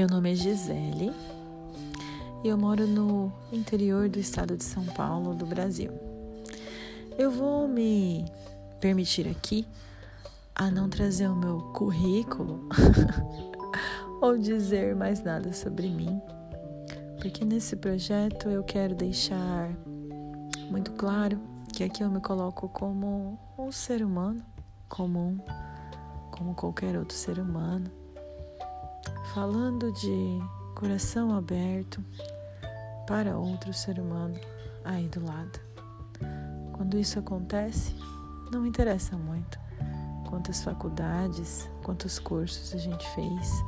Meu nome é Gisele e eu moro no interior do estado de São Paulo, do Brasil. Eu vou me permitir aqui a não trazer o meu currículo ou dizer mais nada sobre mim, porque nesse projeto eu quero deixar muito claro que aqui eu me coloco como um ser humano comum, como qualquer outro ser humano, falando de coração aberto para outro ser humano aí do lado. Quando isso acontece, não interessa muito quantas faculdades, quantos cursos a gente fez,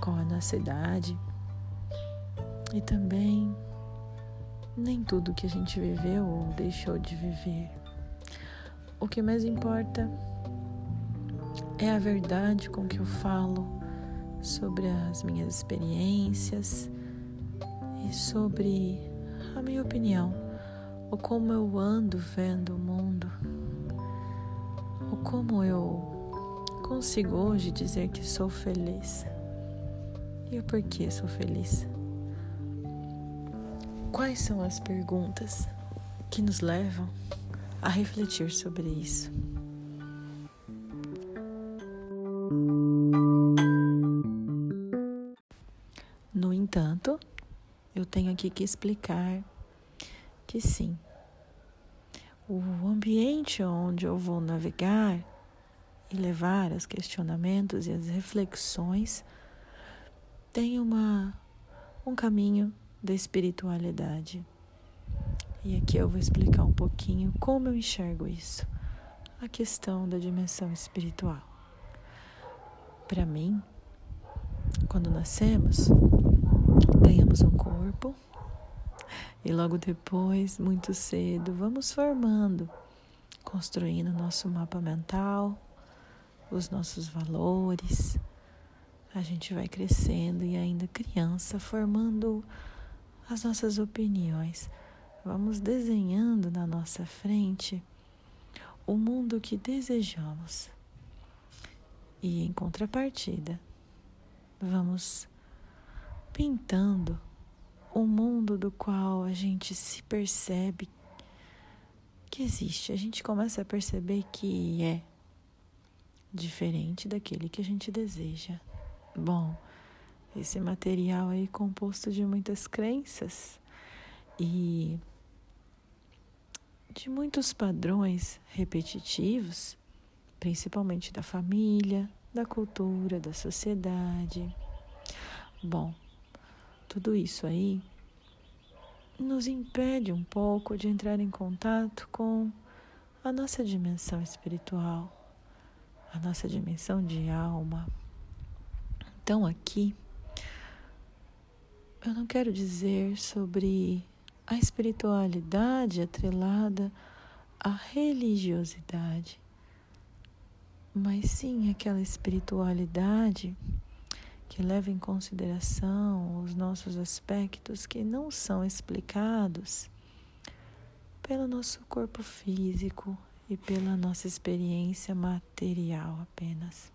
qual a nossa idade e também nem tudo que a gente viveu ou deixou de viver. O que mais importa é a verdade com que eu falo sobre as minhas experiências e sobre a minha opinião, ou como eu ando vendo o mundo, ou como eu consigo hoje dizer que sou feliz. E o porquê sou feliz? Quais são as perguntas que nos levam a refletir sobre isso? Entanto, eu tenho aqui que explicar que sim, o ambiente onde eu vou navegar e levar os questionamentos e as reflexões tem uma, um caminho da espiritualidade. E aqui eu vou explicar um pouquinho como eu enxergo isso, a questão da dimensão espiritual. Para mim, quando nascemos, ganhamos um corpo e logo depois, muito cedo, vamos formando, construindo nosso mapa mental, os nossos valores. A gente vai crescendo e ainda criança, formando as nossas opiniões. Vamos desenhando na nossa frente o mundo que desejamos. E em contrapartida, vamos pintando o mundo do qual a gente se percebe que existe. A gente começa a perceber que é diferente daquele que a gente deseja. Bom, esse material aí composto de muitas crenças e de muitos padrões repetitivos, principalmente da família, da cultura, da sociedade. Bom, tudo isso aí nos impede um pouco de entrar em contato com a nossa dimensão espiritual, a nossa dimensão de alma. Então, aqui eu não quero dizer sobre a espiritualidade atrelada à religiosidade, mas sim aquela espiritualidade que leva em consideração os nossos aspectos que não são explicados pelo nosso corpo físico e pela nossa experiência material apenas.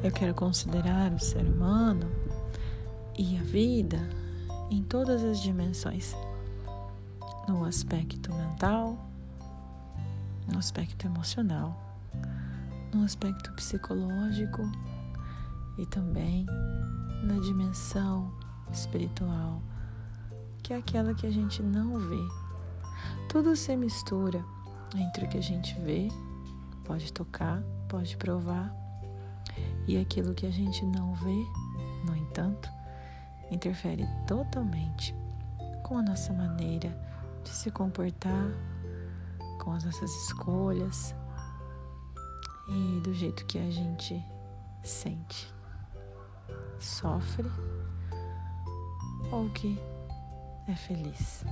Eu quero considerar o ser humano e a vida em todas as dimensões no aspecto mental, no aspecto emocional, no aspecto psicológico e também na dimensão espiritual, que é aquela que a gente não vê. Tudo se mistura entre o que a gente vê, pode tocar, pode provar e aquilo que a gente não vê, no entanto, interfere totalmente com a nossa maneira de se comportar, com as nossas escolhas e do jeito que a gente sente, sofre ou que é feliz.